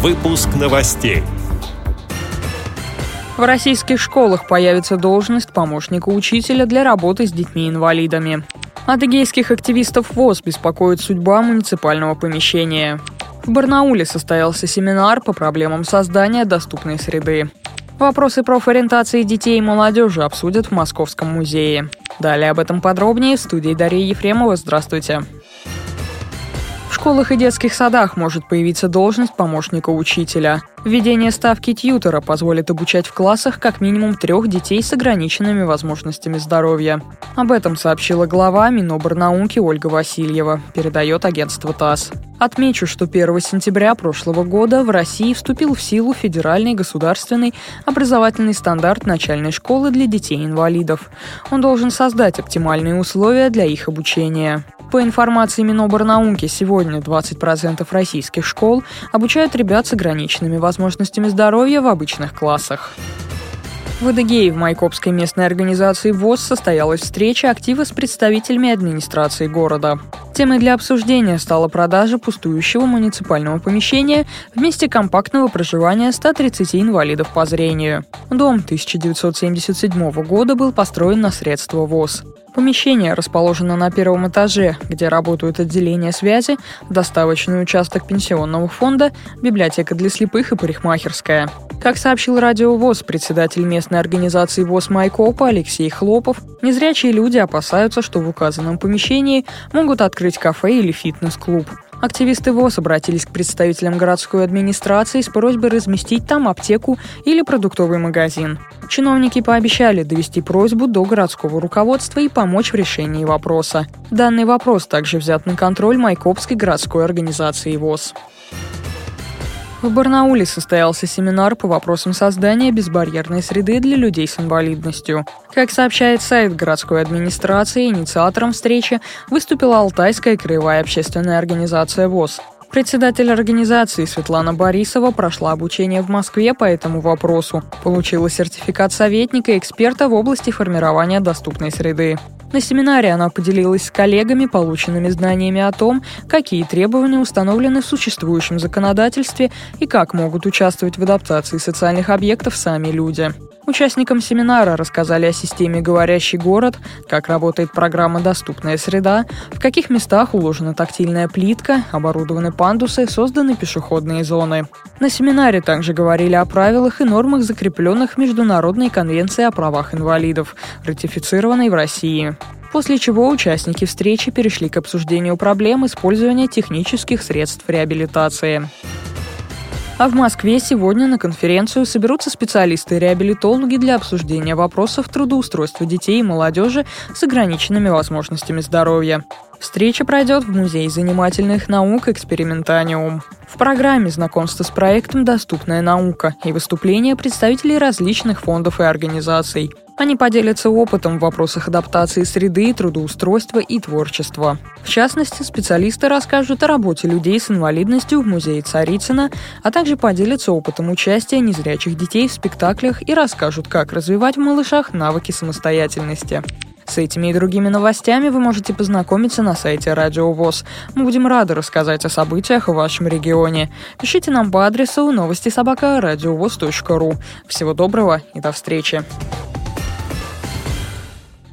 Выпуск новостей. В российских школах появится должность помощника учителя для работы с детьми-инвалидами. Адыгейских активистов ВОЗ беспокоит судьба муниципального помещения. В Барнауле состоялся семинар по проблемам создания доступной среды. Вопросы профориентации детей и молодежи обсудят в Московском музее. Далее об этом подробнее в студии Дарьи Ефремова. Здравствуйте школах и детских садах может появиться должность помощника учителя. Введение ставки тьютера позволит обучать в классах как минимум трех детей с ограниченными возможностями здоровья. Об этом сообщила глава Миноборнауки Ольга Васильева, передает агентство ТАСС. Отмечу, что 1 сентября прошлого года в России вступил в силу федеральный государственный образовательный стандарт начальной школы для детей-инвалидов. Он должен создать оптимальные условия для их обучения. По информации Миноборнауки, сегодня 20% российских школ обучают ребят с ограниченными возможностями здоровья в обычных классах. В Адыгее в Майкопской местной организации ВОЗ состоялась встреча актива с представителями администрации города. Темой для обсуждения стала продажа пустующего муниципального помещения в месте компактного проживания 130 инвалидов по зрению. Дом 1977 года был построен на средства ВОЗ. Помещение расположено на первом этаже, где работают отделение связи, доставочный участок пенсионного фонда, библиотека для слепых и парикмахерская. Как сообщил Радио ВОЗ, председатель местной организации ВОЗ Майкопа Алексей Хлопов, незрячие люди опасаются, что в указанном помещении могут открыть кафе или фитнес-клуб. Активисты ВОЗ обратились к представителям городской администрации с просьбой разместить там аптеку или продуктовый магазин. Чиновники пообещали довести просьбу до городского руководства и помочь в решении вопроса. Данный вопрос также взят на контроль Майкопской городской организации ВОЗ. В Барнауле состоялся семинар по вопросам создания безбарьерной среды для людей с инвалидностью. Как сообщает сайт городской администрации, инициатором встречи выступила Алтайская краевая общественная организация ВОЗ. Председатель организации Светлана Борисова прошла обучение в Москве по этому вопросу. Получила сертификат советника и эксперта в области формирования доступной среды. На семинаре она поделилась с коллегами полученными знаниями о том, какие требования установлены в существующем законодательстве и как могут участвовать в адаптации социальных объектов сами люди. Участникам семинара рассказали о системе «Говорящий город», как работает программа «Доступная среда», в каких местах уложена тактильная плитка, оборудованы пандусы, созданы пешеходные зоны. На семинаре также говорили о правилах и нормах, закрепленных Международной конвенции о правах инвалидов, ратифицированной в России. После чего участники встречи перешли к обсуждению проблем использования технических средств реабилитации. А в Москве сегодня на конференцию соберутся специалисты-реабилитологи для обсуждения вопросов трудоустройства детей и молодежи с ограниченными возможностями здоровья. Встреча пройдет в Музее занимательных наук «Экспериментаниум». В программе знакомство с проектом «Доступная наука» и выступления представителей различных фондов и организаций – они поделятся опытом в вопросах адаптации среды, трудоустройства и творчества. В частности, специалисты расскажут о работе людей с инвалидностью в музее Царицына, а также поделятся опытом участия незрячих детей в спектаклях и расскажут, как развивать в малышах навыки самостоятельности. С этими и другими новостями вы можете познакомиться на сайте Радио ВОЗ. Мы будем рады рассказать о событиях в вашем регионе. Пишите нам по адресу новости собака ру. Всего доброго и до встречи.